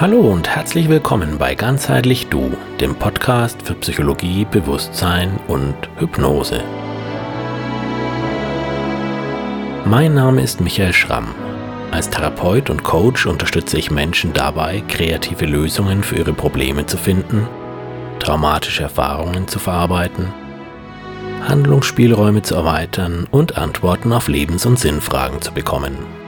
Hallo und herzlich willkommen bei Ganzheitlich Du, dem Podcast für Psychologie, Bewusstsein und Hypnose. Mein Name ist Michael Schramm. Als Therapeut und Coach unterstütze ich Menschen dabei, kreative Lösungen für ihre Probleme zu finden, traumatische Erfahrungen zu verarbeiten, Handlungsspielräume zu erweitern und Antworten auf Lebens- und Sinnfragen zu bekommen.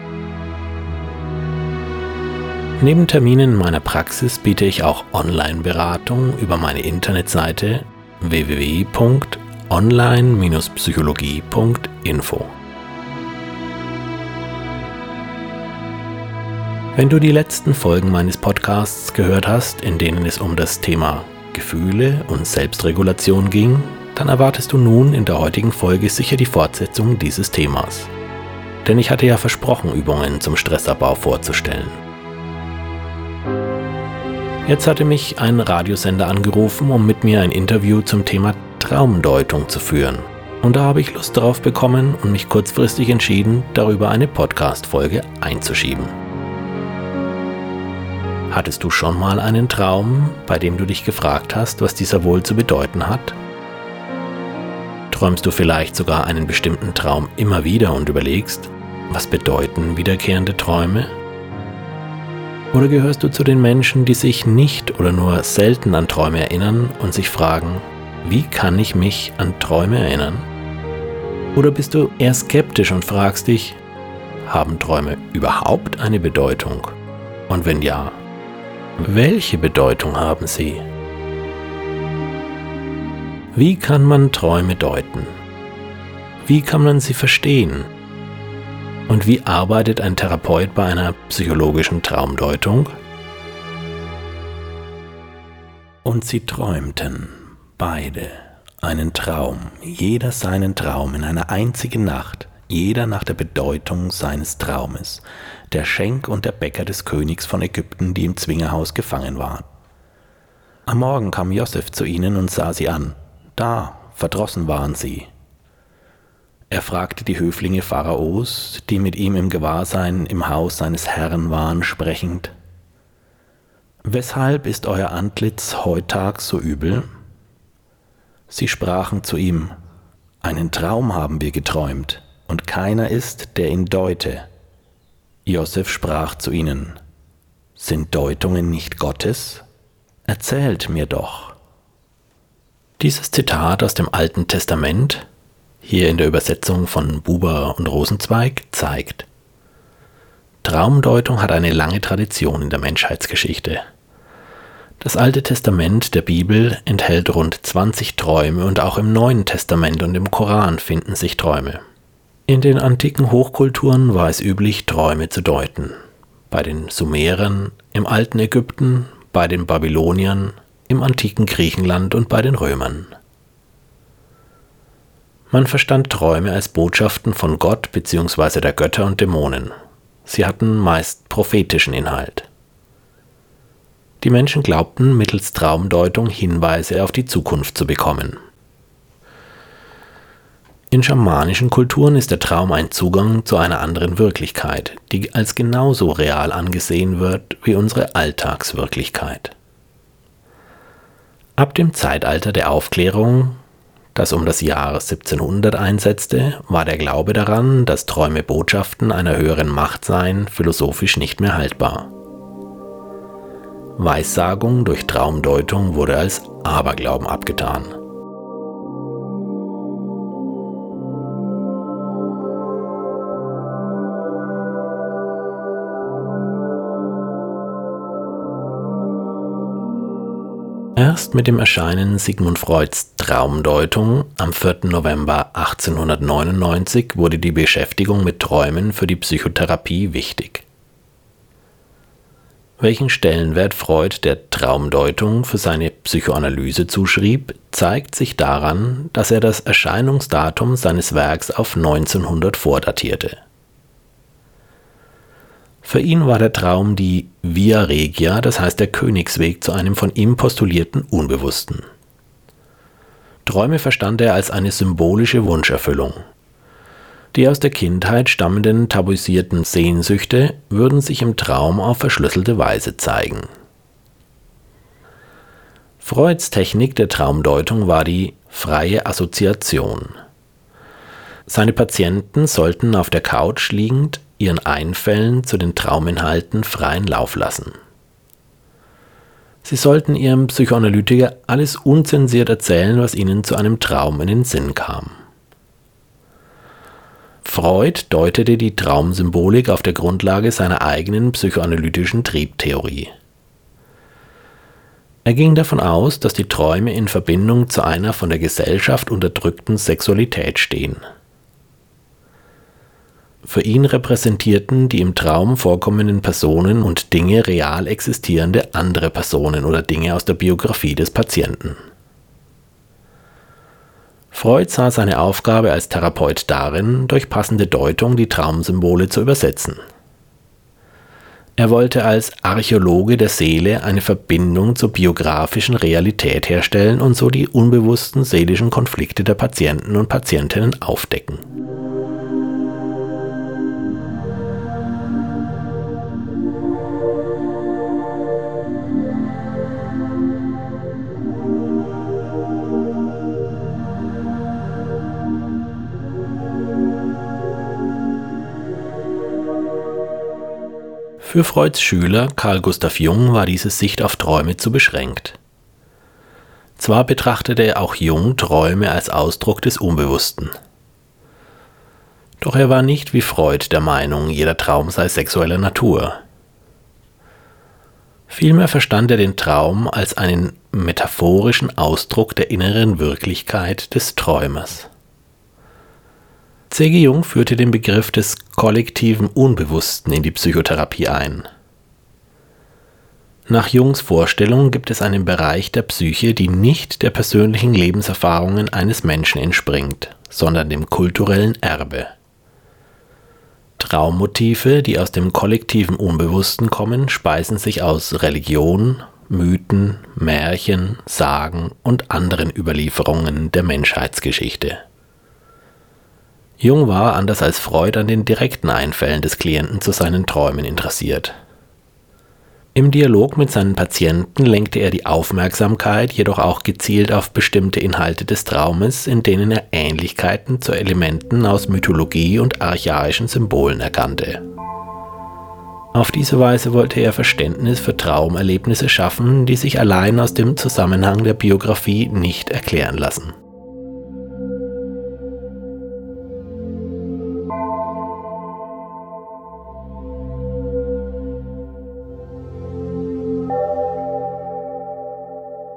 Neben Terminen in meiner Praxis biete ich auch Online-Beratung über meine Internetseite www.online-psychologie.info. Wenn du die letzten Folgen meines Podcasts gehört hast, in denen es um das Thema Gefühle und Selbstregulation ging, dann erwartest du nun in der heutigen Folge sicher die Fortsetzung dieses Themas. Denn ich hatte ja versprochen, Übungen zum Stressabbau vorzustellen. Jetzt hatte mich ein Radiosender angerufen, um mit mir ein Interview zum Thema Traumdeutung zu führen. Und da habe ich Lust darauf bekommen und mich kurzfristig entschieden, darüber eine Podcast-Folge einzuschieben. Hattest du schon mal einen Traum, bei dem du dich gefragt hast, was dieser wohl zu bedeuten hat? Träumst du vielleicht sogar einen bestimmten Traum immer wieder und überlegst, was bedeuten wiederkehrende Träume? Oder gehörst du zu den Menschen, die sich nicht oder nur selten an Träume erinnern und sich fragen, wie kann ich mich an Träume erinnern? Oder bist du eher skeptisch und fragst dich, haben Träume überhaupt eine Bedeutung? Und wenn ja, welche Bedeutung haben sie? Wie kann man Träume deuten? Wie kann man sie verstehen? Und wie arbeitet ein Therapeut bei einer psychologischen Traumdeutung? Und sie träumten, beide, einen Traum, jeder seinen Traum in einer einzigen Nacht, jeder nach der Bedeutung seines Traumes, der Schenk und der Bäcker des Königs von Ägypten, die im Zwingerhaus gefangen waren. Am Morgen kam Josef zu ihnen und sah sie an. Da, verdrossen waren sie, er fragte die Höflinge Pharaos, die mit ihm im Gewahrsein im Haus seines Herrn waren, sprechend, Weshalb ist euer Antlitz heutags so übel? Sie sprachen zu ihm, Einen Traum haben wir geträumt, und keiner ist, der ihn deute. Josef sprach zu ihnen, Sind Deutungen nicht Gottes? Erzählt mir doch. Dieses Zitat aus dem Alten Testament hier in der Übersetzung von Buber und Rosenzweig, zeigt. Traumdeutung hat eine lange Tradition in der Menschheitsgeschichte. Das Alte Testament der Bibel enthält rund 20 Träume und auch im Neuen Testament und im Koran finden sich Träume. In den antiken Hochkulturen war es üblich, Träume zu deuten. Bei den Sumerern, im alten Ägypten, bei den Babyloniern, im antiken Griechenland und bei den Römern. Man verstand Träume als Botschaften von Gott bzw. der Götter und Dämonen. Sie hatten meist prophetischen Inhalt. Die Menschen glaubten, mittels Traumdeutung Hinweise auf die Zukunft zu bekommen. In schamanischen Kulturen ist der Traum ein Zugang zu einer anderen Wirklichkeit, die als genauso real angesehen wird wie unsere Alltagswirklichkeit. Ab dem Zeitalter der Aufklärung das um das Jahr 1700 einsetzte, war der Glaube daran, dass Träume Botschaften einer höheren Macht seien, philosophisch nicht mehr haltbar. Weissagung durch Traumdeutung wurde als Aberglauben abgetan. Erst mit dem Erscheinen Sigmund Freuds Traumdeutung am 4. November 1899 wurde die Beschäftigung mit Träumen für die Psychotherapie wichtig. Welchen Stellenwert Freud der Traumdeutung für seine Psychoanalyse zuschrieb, zeigt sich daran, dass er das Erscheinungsdatum seines Werks auf 1900 vordatierte für ihn war der Traum die Via Regia, das heißt der Königsweg zu einem von ihm postulierten Unbewussten. Träume verstand er als eine symbolische Wunscherfüllung. Die aus der Kindheit stammenden tabuisierten Sehnsüchte würden sich im Traum auf verschlüsselte Weise zeigen. Freuds Technik der Traumdeutung war die freie Assoziation. Seine Patienten sollten auf der Couch liegend ihren Einfällen zu den Trauminhalten freien Lauf lassen. Sie sollten ihrem Psychoanalytiker alles unzensiert erzählen, was ihnen zu einem Traum in den Sinn kam. Freud deutete die Traumsymbolik auf der Grundlage seiner eigenen psychoanalytischen Triebtheorie. Er ging davon aus, dass die Träume in Verbindung zu einer von der Gesellschaft unterdrückten Sexualität stehen. Für ihn repräsentierten die im Traum vorkommenden Personen und Dinge real existierende andere Personen oder Dinge aus der Biografie des Patienten. Freud sah seine Aufgabe als Therapeut darin, durch passende Deutung die Traumsymbole zu übersetzen. Er wollte als Archäologe der Seele eine Verbindung zur biografischen Realität herstellen und so die unbewussten seelischen Konflikte der Patienten und Patientinnen aufdecken. Für Freuds Schüler Carl Gustav Jung war diese Sicht auf Träume zu beschränkt. Zwar betrachtete auch Jung Träume als Ausdruck des Unbewussten. Doch er war nicht wie Freud der Meinung, jeder Traum sei sexueller Natur. Vielmehr verstand er den Traum als einen metaphorischen Ausdruck der inneren Wirklichkeit des Träumers. C.G. Jung führte den Begriff des kollektiven Unbewussten in die Psychotherapie ein. Nach Jungs Vorstellung gibt es einen Bereich der Psyche, die nicht der persönlichen Lebenserfahrungen eines Menschen entspringt, sondern dem kulturellen Erbe. Traummotive, die aus dem kollektiven Unbewussten kommen, speisen sich aus Religion, Mythen, Märchen, Sagen und anderen Überlieferungen der Menschheitsgeschichte. Jung war, anders als Freud, an den direkten Einfällen des Klienten zu seinen Träumen interessiert. Im Dialog mit seinen Patienten lenkte er die Aufmerksamkeit jedoch auch gezielt auf bestimmte Inhalte des Traumes, in denen er Ähnlichkeiten zu Elementen aus Mythologie und archaischen Symbolen erkannte. Auf diese Weise wollte er Verständnis für Traumerlebnisse schaffen, die sich allein aus dem Zusammenhang der Biografie nicht erklären lassen.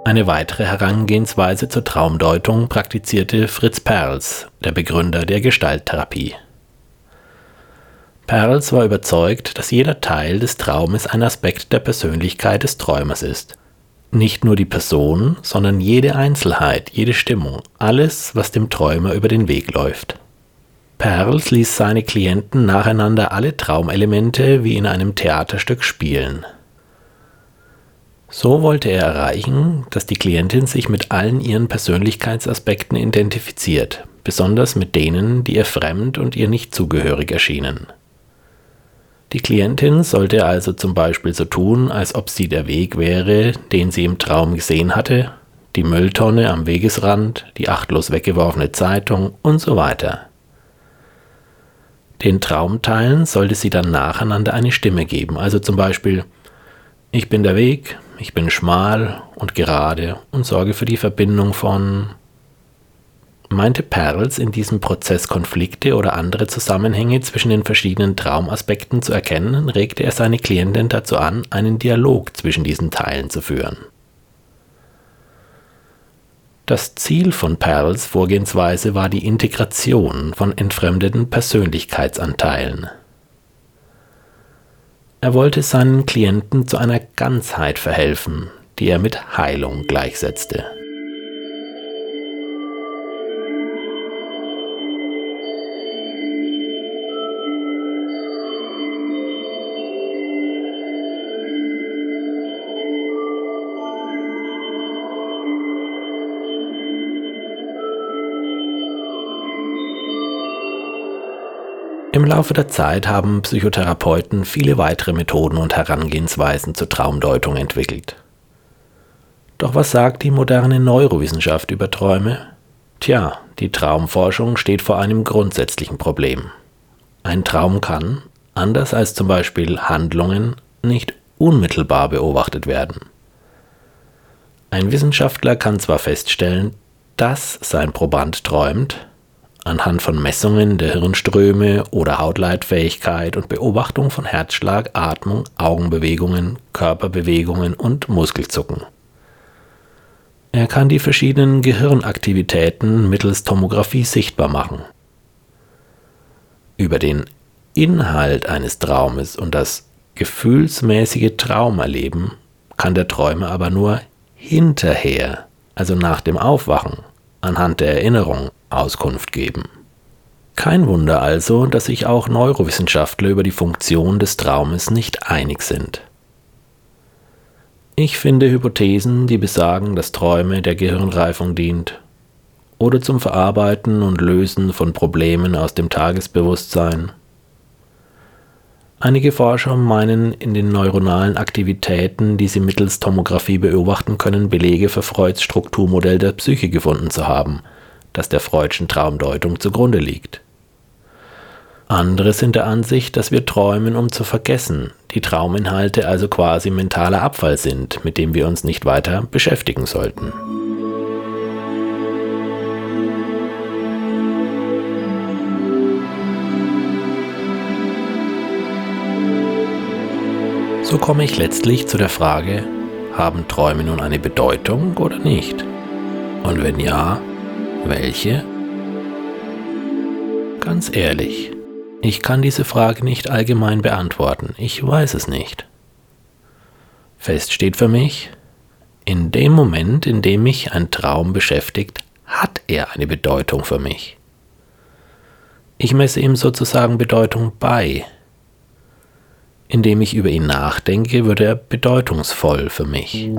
Eine weitere Herangehensweise zur Traumdeutung praktizierte Fritz Perls, der Begründer der Gestalttherapie. Perls war überzeugt, dass jeder Teil des Traumes ein Aspekt der Persönlichkeit des Träumers ist. Nicht nur die Person, sondern jede Einzelheit, jede Stimmung, alles, was dem Träumer über den Weg läuft. Perls ließ seine Klienten nacheinander alle Traumelemente wie in einem Theaterstück spielen. So wollte er erreichen, dass die Klientin sich mit allen ihren Persönlichkeitsaspekten identifiziert, besonders mit denen, die ihr fremd und ihr nicht zugehörig erschienen. Die Klientin sollte also zum Beispiel so tun, als ob sie der Weg wäre, den sie im Traum gesehen hatte, die Mülltonne am Wegesrand, die achtlos weggeworfene Zeitung und so weiter. Den Traumteilen sollte sie dann nacheinander eine Stimme geben, also zum Beispiel Ich bin der Weg, ich bin schmal und gerade und sorge für die Verbindung von. Meinte Perls in diesem Prozess Konflikte oder andere Zusammenhänge zwischen den verschiedenen Traumaspekten zu erkennen, regte er seine Klientin dazu an, einen Dialog zwischen diesen Teilen zu führen. Das Ziel von Perls Vorgehensweise war die Integration von entfremdeten Persönlichkeitsanteilen. Er wollte seinen Klienten zu einer Ganzheit verhelfen, die er mit Heilung gleichsetzte. Im Laufe der Zeit haben Psychotherapeuten viele weitere Methoden und Herangehensweisen zur Traumdeutung entwickelt. Doch was sagt die moderne Neurowissenschaft über Träume? Tja, die Traumforschung steht vor einem grundsätzlichen Problem. Ein Traum kann, anders als zum Beispiel Handlungen, nicht unmittelbar beobachtet werden. Ein Wissenschaftler kann zwar feststellen, dass sein Proband träumt, anhand von Messungen der Hirnströme oder Hautleitfähigkeit und Beobachtung von Herzschlag, Atmung, Augenbewegungen, Körperbewegungen und Muskelzucken. Er kann die verschiedenen Gehirnaktivitäten mittels Tomographie sichtbar machen. Über den Inhalt eines Traumes und das gefühlsmäßige Traumerleben kann der Träumer aber nur hinterher, also nach dem Aufwachen, anhand der Erinnerung Auskunft geben. Kein Wunder also, dass sich auch Neurowissenschaftler über die Funktion des Traumes nicht einig sind. Ich finde Hypothesen, die besagen, dass Träume der Gehirnreifung dient oder zum Verarbeiten und Lösen von Problemen aus dem Tagesbewusstsein Einige Forscher meinen, in den neuronalen Aktivitäten, die sie mittels Tomographie beobachten können, Belege für Freuds Strukturmodell der Psyche gefunden zu haben, das der Freudschen Traumdeutung zugrunde liegt. Andere sind der Ansicht, dass wir träumen, um zu vergessen, die Trauminhalte also quasi mentaler Abfall sind, mit dem wir uns nicht weiter beschäftigen sollten. So komme ich letztlich zu der Frage, haben Träume nun eine Bedeutung oder nicht? Und wenn ja, welche? Ganz ehrlich, ich kann diese Frage nicht allgemein beantworten, ich weiß es nicht. Fest steht für mich, in dem Moment, in dem mich ein Traum beschäftigt, hat er eine Bedeutung für mich. Ich messe ihm sozusagen Bedeutung bei, indem ich über ihn nachdenke, wird er bedeutungsvoll für mich.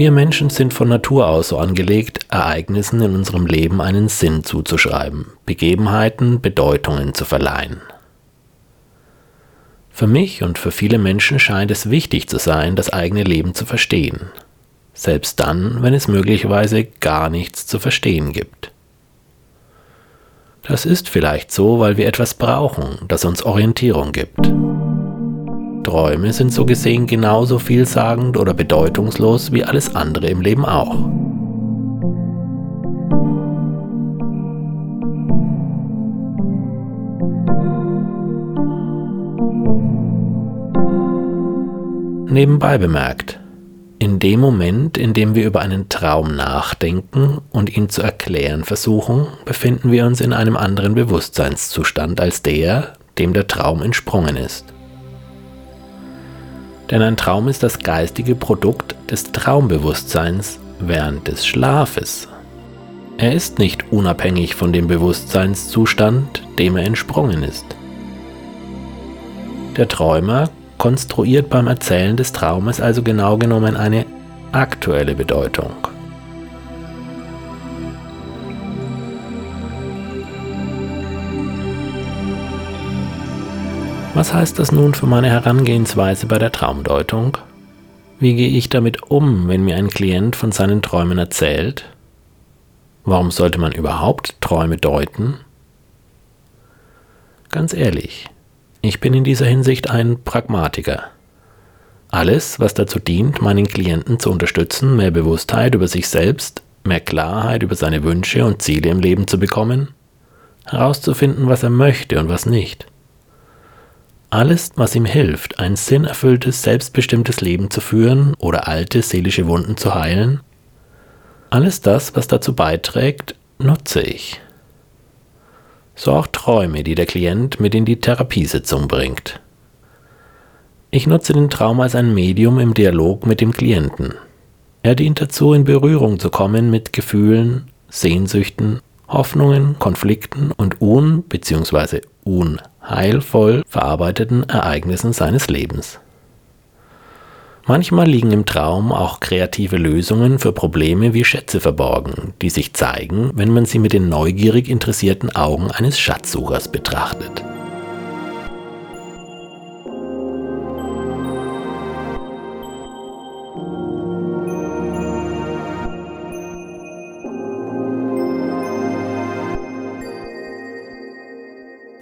Wir Menschen sind von Natur aus so angelegt, Ereignissen in unserem Leben einen Sinn zuzuschreiben, Begebenheiten Bedeutungen zu verleihen. Für mich und für viele Menschen scheint es wichtig zu sein, das eigene Leben zu verstehen. Selbst dann, wenn es möglicherweise gar nichts zu verstehen gibt. Das ist vielleicht so, weil wir etwas brauchen, das uns Orientierung gibt. Träume sind so gesehen genauso vielsagend oder bedeutungslos wie alles andere im Leben auch. Nebenbei bemerkt, in dem Moment, in dem wir über einen Traum nachdenken und ihn zu erklären versuchen, befinden wir uns in einem anderen Bewusstseinszustand als der, dem der Traum entsprungen ist. Denn ein Traum ist das geistige Produkt des Traumbewusstseins während des Schlafes. Er ist nicht unabhängig von dem Bewusstseinszustand, dem er entsprungen ist. Der Träumer konstruiert beim Erzählen des Traumes also genau genommen eine aktuelle Bedeutung. Was heißt das nun für meine Herangehensweise bei der Traumdeutung? Wie gehe ich damit um, wenn mir ein Klient von seinen Träumen erzählt? Warum sollte man überhaupt Träume deuten? Ganz ehrlich, ich bin in dieser Hinsicht ein Pragmatiker. Alles, was dazu dient, meinen Klienten zu unterstützen, mehr Bewusstheit über sich selbst, mehr Klarheit über seine Wünsche und Ziele im Leben zu bekommen, herauszufinden, was er möchte und was nicht. Alles, was ihm hilft, ein sinnerfülltes, selbstbestimmtes Leben zu führen oder alte seelische Wunden zu heilen, alles das, was dazu beiträgt, nutze ich so auch Träume, die der Klient mit in die Therapiesitzung bringt. Ich nutze den Traum als ein Medium im Dialog mit dem Klienten. Er dient dazu, in Berührung zu kommen mit Gefühlen, Sehnsüchten, Hoffnungen, Konflikten und un- bzw. unheilvoll verarbeiteten Ereignissen seines Lebens. Manchmal liegen im Traum auch kreative Lösungen für Probleme wie Schätze verborgen, die sich zeigen, wenn man sie mit den neugierig interessierten Augen eines Schatzsuchers betrachtet.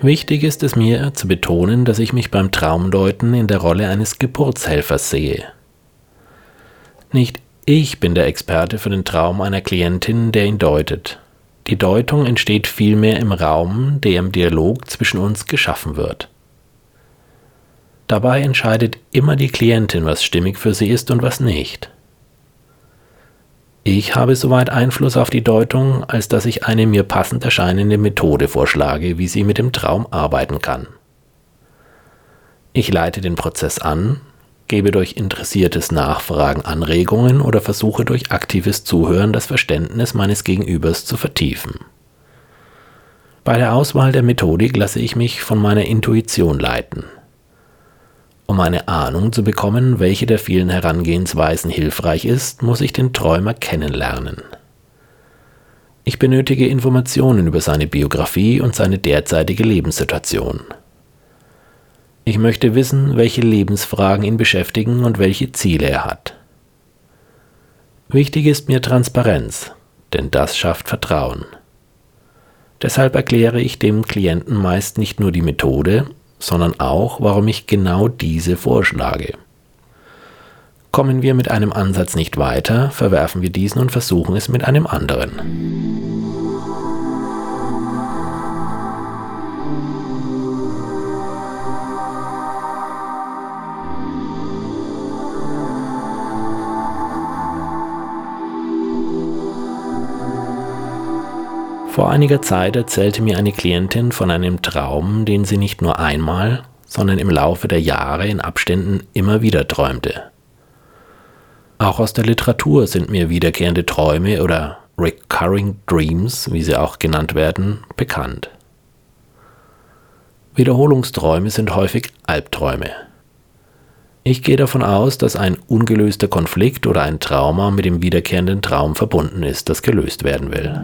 Wichtig ist es mir zu betonen, dass ich mich beim Traumdeuten in der Rolle eines Geburtshelfers sehe. Nicht ich bin der Experte für den Traum einer Klientin, der ihn deutet. Die Deutung entsteht vielmehr im Raum, der im Dialog zwischen uns geschaffen wird. Dabei entscheidet immer die Klientin, was stimmig für sie ist und was nicht. Ich habe soweit Einfluss auf die Deutung, als dass ich eine mir passend erscheinende Methode vorschlage, wie sie mit dem Traum arbeiten kann. Ich leite den Prozess an, gebe durch interessiertes Nachfragen Anregungen oder versuche durch aktives Zuhören das Verständnis meines Gegenübers zu vertiefen. Bei der Auswahl der Methodik lasse ich mich von meiner Intuition leiten. Um eine Ahnung zu bekommen, welche der vielen Herangehensweisen hilfreich ist, muss ich den Träumer kennenlernen. Ich benötige Informationen über seine Biografie und seine derzeitige Lebenssituation. Ich möchte wissen, welche Lebensfragen ihn beschäftigen und welche Ziele er hat. Wichtig ist mir Transparenz, denn das schafft Vertrauen. Deshalb erkläre ich dem Klienten meist nicht nur die Methode, sondern auch, warum ich genau diese vorschlage. Kommen wir mit einem Ansatz nicht weiter, verwerfen wir diesen und versuchen es mit einem anderen. Vor einiger Zeit erzählte mir eine Klientin von einem Traum, den sie nicht nur einmal, sondern im Laufe der Jahre in Abständen immer wieder träumte. Auch aus der Literatur sind mir wiederkehrende Träume oder Recurring Dreams, wie sie auch genannt werden, bekannt. Wiederholungsträume sind häufig Albträume. Ich gehe davon aus, dass ein ungelöster Konflikt oder ein Trauma mit dem wiederkehrenden Traum verbunden ist, das gelöst werden will.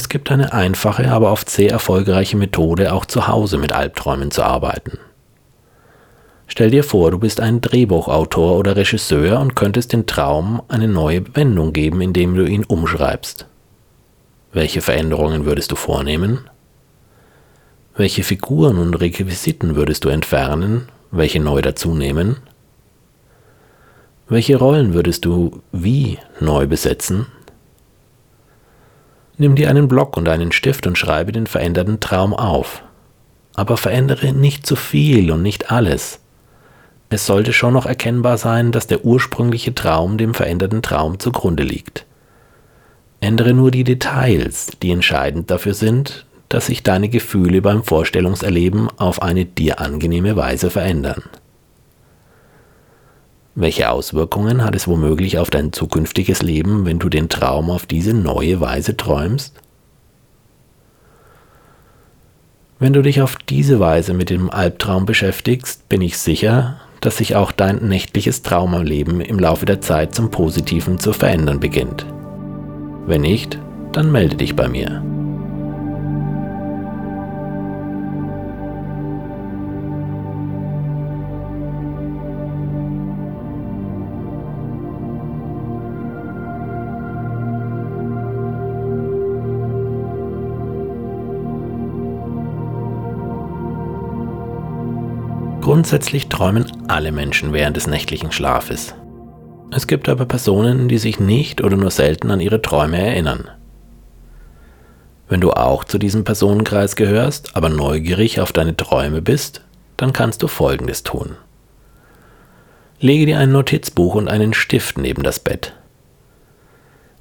Es gibt eine einfache, aber oft sehr erfolgreiche Methode, auch zu Hause mit Albträumen zu arbeiten. Stell dir vor, du bist ein Drehbuchautor oder Regisseur und könntest den Traum eine neue Wendung geben, indem du ihn umschreibst. Welche Veränderungen würdest du vornehmen? Welche Figuren und Requisiten würdest du entfernen, welche neu dazunehmen? Welche Rollen würdest du wie neu besetzen? Nimm dir einen Block und einen Stift und schreibe den veränderten Traum auf. Aber verändere nicht zu viel und nicht alles. Es sollte schon noch erkennbar sein, dass der ursprüngliche Traum dem veränderten Traum zugrunde liegt. Ändere nur die Details, die entscheidend dafür sind, dass sich deine Gefühle beim Vorstellungserleben auf eine dir angenehme Weise verändern. Welche Auswirkungen hat es womöglich auf dein zukünftiges Leben, wenn du den Traum auf diese neue Weise träumst? Wenn du dich auf diese Weise mit dem Albtraum beschäftigst, bin ich sicher, dass sich auch dein nächtliches Traumerleben im Laufe der Zeit zum Positiven zu verändern beginnt. Wenn nicht, dann melde dich bei mir. Grundsätzlich träumen alle Menschen während des nächtlichen Schlafes. Es gibt aber Personen, die sich nicht oder nur selten an ihre Träume erinnern. Wenn du auch zu diesem Personenkreis gehörst, aber neugierig auf deine Träume bist, dann kannst du Folgendes tun. Lege dir ein Notizbuch und einen Stift neben das Bett.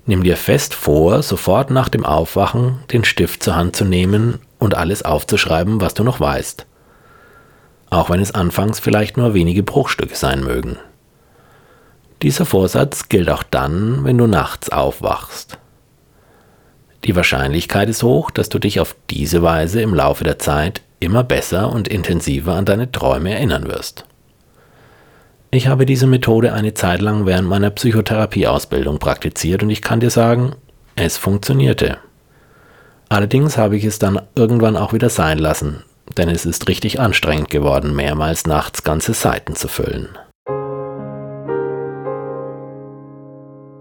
Nimm dir fest vor, sofort nach dem Aufwachen den Stift zur Hand zu nehmen und alles aufzuschreiben, was du noch weißt auch wenn es anfangs vielleicht nur wenige Bruchstücke sein mögen. Dieser Vorsatz gilt auch dann, wenn du nachts aufwachst. Die Wahrscheinlichkeit ist hoch, dass du dich auf diese Weise im Laufe der Zeit immer besser und intensiver an deine Träume erinnern wirst. Ich habe diese Methode eine Zeit lang während meiner Psychotherapieausbildung praktiziert und ich kann dir sagen, es funktionierte. Allerdings habe ich es dann irgendwann auch wieder sein lassen, denn es ist richtig anstrengend geworden, mehrmals nachts ganze Seiten zu füllen.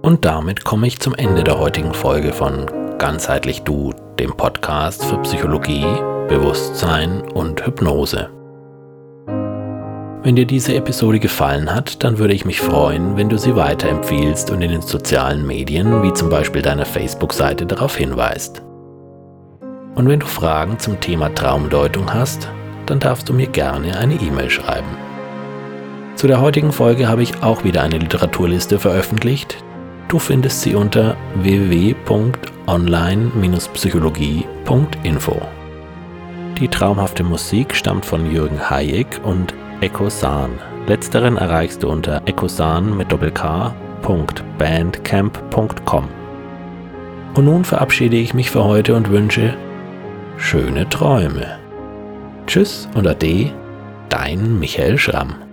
Und damit komme ich zum Ende der heutigen Folge von Ganzheitlich Du, dem Podcast für Psychologie, Bewusstsein und Hypnose. Wenn dir diese Episode gefallen hat, dann würde ich mich freuen, wenn du sie weiterempfiehlst und in den sozialen Medien, wie zum Beispiel deiner Facebook-Seite, darauf hinweist. Und wenn du Fragen zum Thema Traumdeutung hast, dann darfst du mir gerne eine E-Mail schreiben. Zu der heutigen Folge habe ich auch wieder eine Literaturliste veröffentlicht. Du findest sie unter www.online-psychologie.info. Die traumhafte Musik stammt von Jürgen Hayek und Ekosan. Letzteren erreichst du unter ekosan mit doppelk.bandcamp.com. Und nun verabschiede ich mich für heute und wünsche schöne Träume. Tschüss und Ade, dein Michael Schramm.